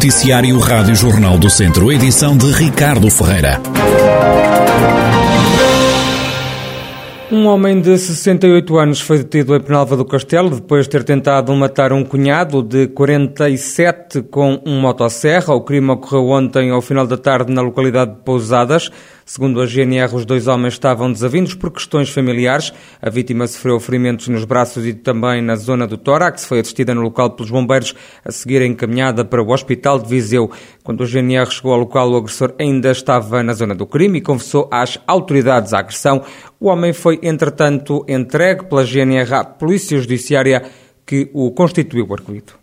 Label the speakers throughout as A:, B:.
A: Noticiário Rádio Jornal do Centro, edição de Ricardo Ferreira.
B: Um homem de 68 anos foi detido em Penalva do Castelo depois de ter tentado matar um cunhado de 47 com um motosserra. O crime ocorreu ontem ao final da tarde na localidade de Pousadas. Segundo a GNR, os dois homens estavam desavindos por questões familiares. A vítima sofreu ferimentos nos braços e também na zona do tórax. Foi assistida no local pelos bombeiros, a seguir encaminhada para o Hospital de Viseu. Quando a GNR chegou ao local, o agressor ainda estava na zona do crime e confessou às autoridades a agressão. O homem foi, entretanto, entregue pela GNR à Polícia Judiciária que o constituiu arguído.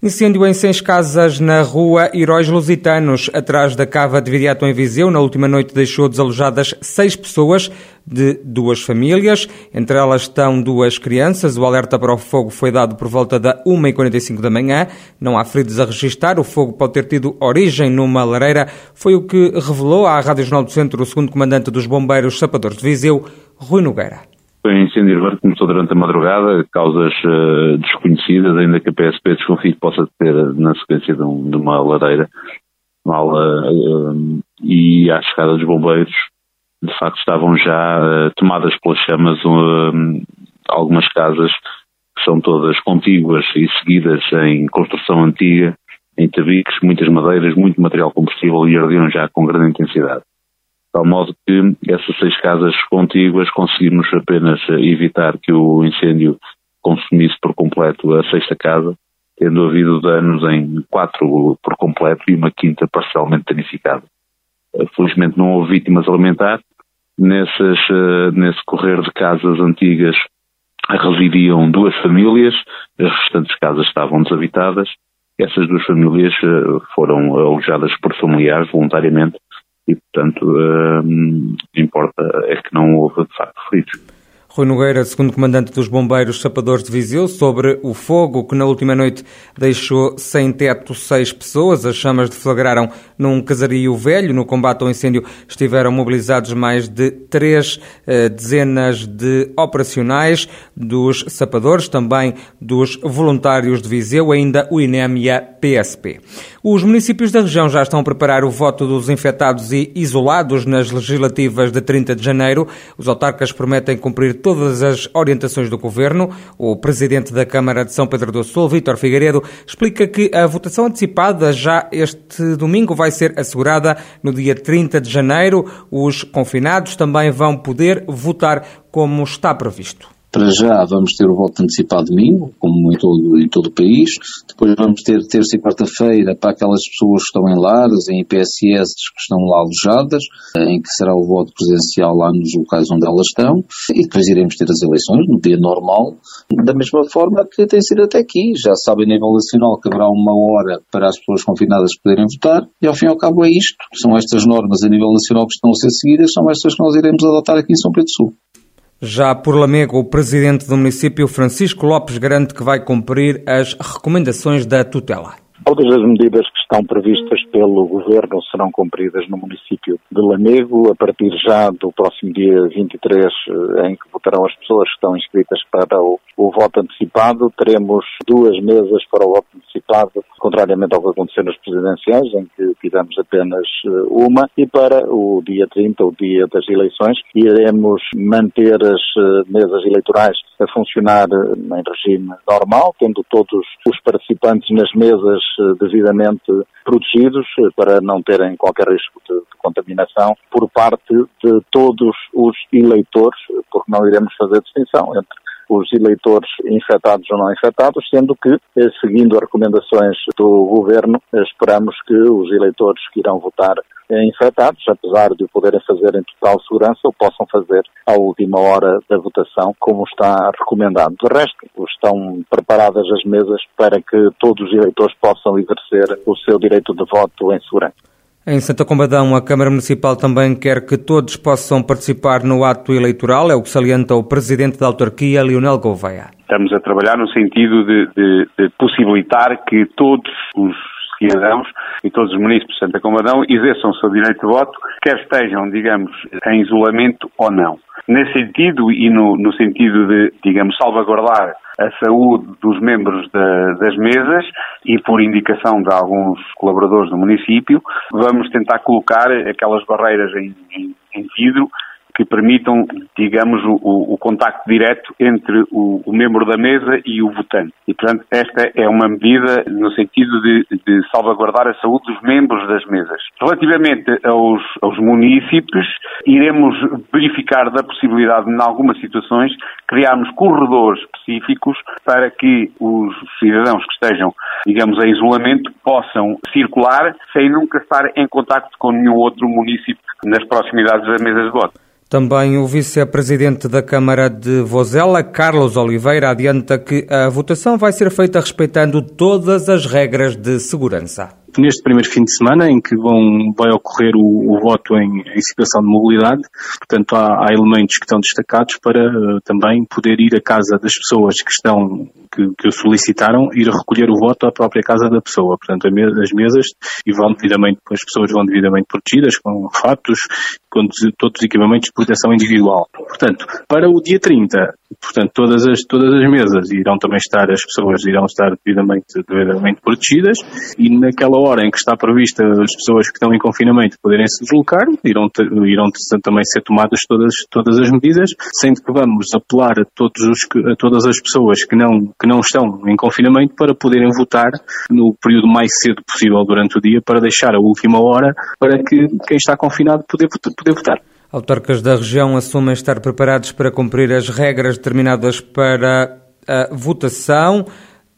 B: Incêndio em seis casas na rua Heróis Lusitanos, atrás da cava de Viriato em Viseu. Na última noite deixou desalojadas seis pessoas de duas famílias. Entre elas estão duas crianças. O alerta para o fogo foi dado por volta da 1h45 da manhã. Não há feridos a registrar. O fogo pode ter tido origem numa lareira. Foi o que revelou à Rádio Jornal do Centro o segundo comandante dos bombeiros Sapadores de Viseu, Rui Nogueira.
C: O incêndio urbano começou durante a madrugada, causas uh, desconhecidas, ainda que a PSP desconfie que possa ter na sequência de, um, de uma lareira. Mal, uh, e à chegada dos bombeiros, de facto estavam já uh, tomadas pelas chamas algumas casas que são todas contíguas e seguidas em construção antiga, em tabiques, muitas madeiras, muito material combustível e ardiam já com grande intensidade tal modo que essas seis casas contíguas conseguimos apenas evitar que o incêndio consumisse por completo a sexta casa, tendo havido danos em quatro por completo e uma quinta parcialmente danificada. Felizmente não houve vítimas alimentares. Nessas, nesse correr de casas antigas residiam duas famílias, as restantes casas estavam desabitadas. Essas duas famílias foram alojadas por familiares voluntariamente e, portanto, uh, importa é que não houve, de facto, feridos.
B: Rui Nogueira, segundo comandante dos bombeiros Sapadores de Viseu, sobre o fogo que na última noite deixou sem teto seis pessoas. As chamas deflagraram num casario velho. No combate ao incêndio estiveram mobilizados mais de três eh, dezenas de operacionais dos sapadores, também dos voluntários de Viseu, ainda o INEM e a PSP. Os municípios da região já estão a preparar o voto dos infectados e isolados nas legislativas de 30 de janeiro. Os autarcas prometem cumprir todas as orientações do governo. O presidente da Câmara de São Pedro do Sul, Vítor Figueiredo, explica que a votação antecipada já este domingo vai ser assegurada no dia 30 de janeiro. Os confinados também vão poder votar como está previsto.
D: Para já vamos ter o voto antecipado domingo, como em todo, em todo o país. Depois vamos ter terça e quarta-feira para aquelas pessoas que estão em lares, em IPSS que estão lá alojadas, em que será o voto presencial lá nos locais onde elas estão. E depois iremos ter as eleições no dia normal, da mesma forma que tem sido até aqui. Já sabe a nível nacional que haverá uma hora para as pessoas confinadas poderem votar. E ao fim e ao cabo é isto. São estas normas a nível nacional que estão a ser seguidas, são estas que nós iremos adotar aqui em São Pedro do Sul.
B: Já por Lamego, o presidente do município, Francisco Lopes, garante que vai cumprir as recomendações da tutela.
E: Todas as medidas que estão previstas pelo Governo serão cumpridas no município de Lamego, a partir já do próximo dia 23, eh, em que votarão as pessoas que estão inscritas para o, o voto antecipado. Teremos duas mesas para o voto antecipado, contrariamente ao que aconteceu nas presidenciais, em que tivemos apenas eh, uma. E para o dia 30, o dia das eleições, iremos manter as eh, mesas eleitorais a funcionar em regime normal, tendo todos os participantes nas mesas devidamente protegidos eh, para não terem qualquer risco de, de, contaminação por parte de todos os eleitores, porque não iremos fazer distinção entre os eleitores infectados ou não infectados, sendo que, eh, seguindo as recomendações do Governo, eh, esperamos que os eleitores que irão votar infectados, apesar de o poderem fazer em total segurança, o possam fazer à última hora da votação, como está recomendado. De resto, estão preparadas as mesas para que todos os eleitores possam exercer o seu direito de voto em segurança.
B: Em Santa Combadão, a Câmara Municipal também quer que todos possam participar no ato eleitoral, é o que salienta o Presidente da Autarquia, Leonel Gouveia.
F: Estamos a trabalhar no sentido de, de, de possibilitar que todos os
C: cidadãos e todos os municípios de Santa Combadão exerçam o seu direito de voto, quer estejam, digamos, em isolamento ou não. Nesse sentido e no, no sentido de, digamos, salvaguardar a saúde dos membros da, das mesas e por indicação de alguns colaboradores do município, vamos tentar colocar aquelas barreiras em, em, em vidro que permitam, digamos, o, o contacto direto entre o, o, membro da mesa e o votante. E, portanto, esta é uma medida no sentido de, de salvaguardar a saúde dos membros das mesas. Relativamente aos, aos municípios, iremos verificar da possibilidade, em algumas situações, criarmos corredores específicos para que os cidadãos que estejam, digamos, em isolamento possam circular sem nunca estar em contacto com nenhum outro município nas proximidades das mesas de voto.
B: Também o vice-presidente da Câmara de Vozela, Carlos Oliveira, adianta que a votação vai ser feita respeitando todas as regras de segurança
F: neste primeiro fim de semana em que vão, vai ocorrer o, o voto em, em, situação de mobilidade, portanto há, há, elementos que estão destacados para uh, também poder ir à casa das pessoas que estão, que, que solicitaram, ir recolher o voto à própria casa da pessoa, portanto as mesas e vão devidamente, as pessoas vão devidamente protegidas com fatos, com todos os equipamentos de proteção individual. Portanto, para o dia 30, portanto todas as, todas as mesas irão também estar, as pessoas irão estar devidamente, devidamente protegidas e naquela hora em que está prevista as pessoas que estão em confinamento poderem se deslocar, irão, ter, irão também ser tomadas todas, todas as medidas, sendo que vamos apelar a, todos os, a todas as pessoas que não, que não estão em confinamento para poderem votar no período mais cedo possível durante o dia, para deixar a última hora para que quem está confinado poder, poder votar.
B: Autarcas da região assumem estar preparados para cumprir as regras determinadas para a votação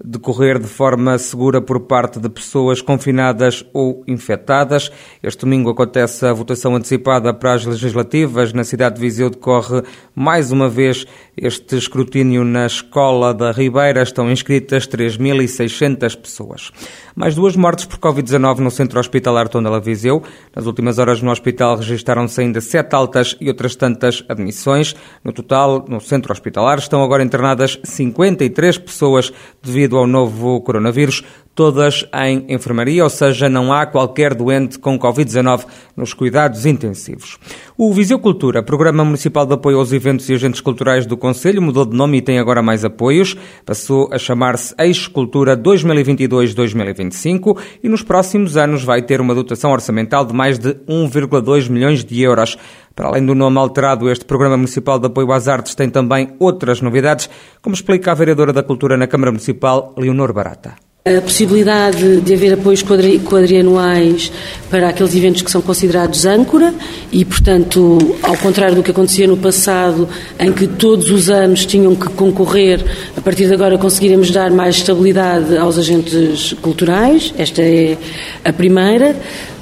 B: decorrer de forma segura por parte de pessoas confinadas ou infectadas. Este domingo acontece a votação antecipada para as legislativas. Na cidade de Viseu decorre mais uma vez este escrutínio na Escola da Ribeira. Estão inscritas 3.600 pessoas. Mais duas mortes por Covid-19 no Centro Hospitalar Tondela Viseu. Nas últimas horas no hospital registaram-se ainda sete altas e outras tantas admissões. No total, no Centro Hospitalar estão agora internadas 53 pessoas devido devido ao novo coronavírus, todas em enfermaria, ou seja, não há qualquer doente com Covid-19 nos cuidados intensivos. O Viseu Cultura, Programa Municipal de Apoio aos Eventos e Agentes Culturais do Conselho, mudou de nome e tem agora mais apoios. Passou a chamar-se Eixo Cultura 2022-2025 e nos próximos anos vai ter uma dotação orçamental de mais de 1,2 milhões de euros. Para além do nome alterado, este Programa Municipal de Apoio às Artes tem também outras novidades, como explica a vereadora da Cultura na Câmara Municipal, Leonor Barata.
G: A possibilidade de haver apoios quadrianuais para aqueles eventos que são considerados âncora e, portanto, ao contrário do que acontecia no passado, em que todos os anos tinham que concorrer, a partir de agora conseguiremos dar mais estabilidade aos agentes culturais. Esta é a primeira.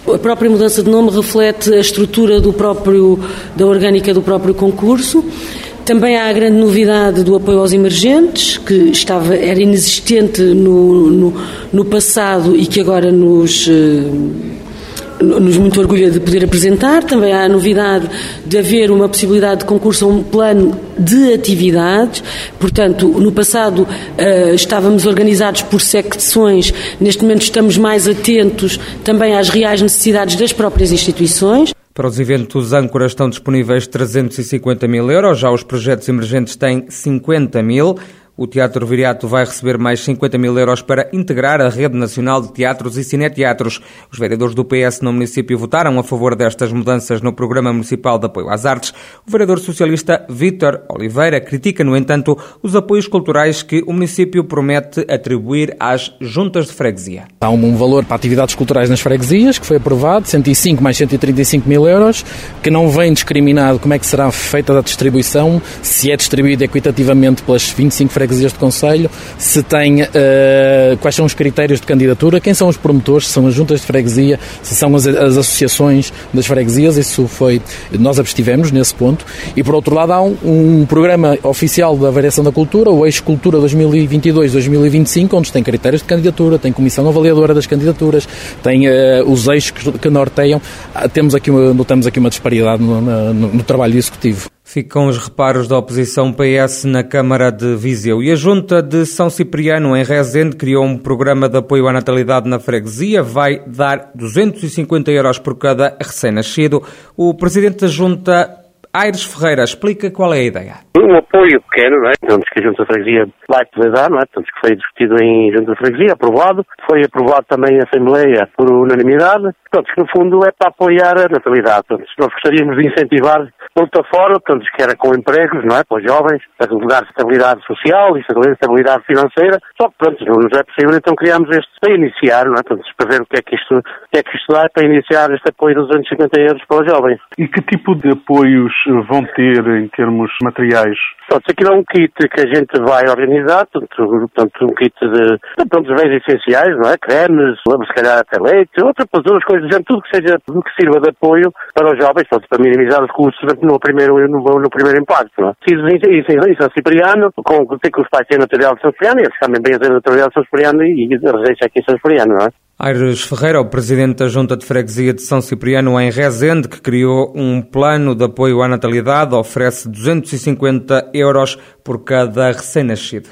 G: A própria mudança de nome reflete a estrutura do próprio, da orgânica do próprio concurso. Também há a grande novidade do apoio aos emergentes, que estava, era inexistente no, no, no passado e que agora nos eh, nos muito orgulha de poder apresentar. Também há a novidade de haver uma possibilidade de concurso a um plano de atividades. Portanto, no passado uh, estávamos organizados por secções, neste momento estamos mais atentos também às reais necessidades das próprias instituições.
B: Para os eventos âncoras estão disponíveis 350 mil euros, já os projetos emergentes têm 50 mil. O Teatro Viriato vai receber mais 50 mil euros para integrar a Rede Nacional de Teatros e Cineteatros. Os vereadores do PS no município votaram a favor destas mudanças no Programa Municipal de Apoio às Artes. O vereador socialista Vítor Oliveira critica, no entanto, os apoios culturais que o município promete atribuir às juntas de freguesia.
H: Há um valor para atividades culturais nas freguesias que foi aprovado, 105 mais 135 mil euros, que não vem discriminado como é que será feita a distribuição, se é distribuído equitativamente pelas 25 freguesias freguesias de Conselho, se tem uh, quais são os critérios de candidatura, quem são os promotores, se são as juntas de freguesia, se são as, as associações das freguesias, isso foi, nós abstivemos nesse ponto, e por outro lado há um, um programa oficial da Variação da Cultura, o Eixo Cultura 2022-2025, onde tem critérios de candidatura, tem comissão avaliadora das candidaturas, tem uh, os eixos que, que norteiam, ah, temos aqui uma, notamos aqui uma disparidade no, no, no trabalho executivo.
B: Ficam os reparos da oposição PS na Câmara de Viseu. E a Junta de São Cipriano, em Rezende, criou um programa de apoio à natalidade na freguesia. Vai dar 250 euros por cada recém-nascido. O presidente da Junta Aires Ferreira explica qual é a ideia.
I: Um apoio pequeno, não é? Portanto, que a Junta de Freguesia vai poder dar, não é? Portanto, que foi discutido em Junta de Freguesia, aprovado. Foi aprovado também em Assembleia por unanimidade. Portanto, que no fundo é para apoiar a natalidade. Portanto, nós gostaríamos de incentivar ponta fora, portanto, que era com empregos, não é? Para os jovens, para dar estabilidade social e estabilidade financeira. Só que, pronto, não nos é possível, então criámos este para iniciar, não é? Portanto, para ver o que é que isto, o que é que isto dá para iniciar este apoio de 250 euros para os jovens.
J: E que tipo de apoios vão ter em termos materiais?
I: Pronto, aquilo é um kit que a gente vai organizar, portanto, portanto um kit de, de bens essenciais, não é? Cremes, se calhar até leite, outras coisas, tudo que seja, tudo que sirva de apoio para os jovens, portanto, para minimizar os custos no primeiro, no, no primeiro impacto, não é? Isso São Cipriano, com, tem que os pais têm material de São Cipriano, eles também bem a material de São Cipriano e, e residência aqui em São Cipriano, não é?
B: Aires Ferreira, o presidente da Junta de Freguesia de São Cipriano em Rezende, que criou um plano de apoio à natalidade, oferece 250 euros por cada recém-nascido.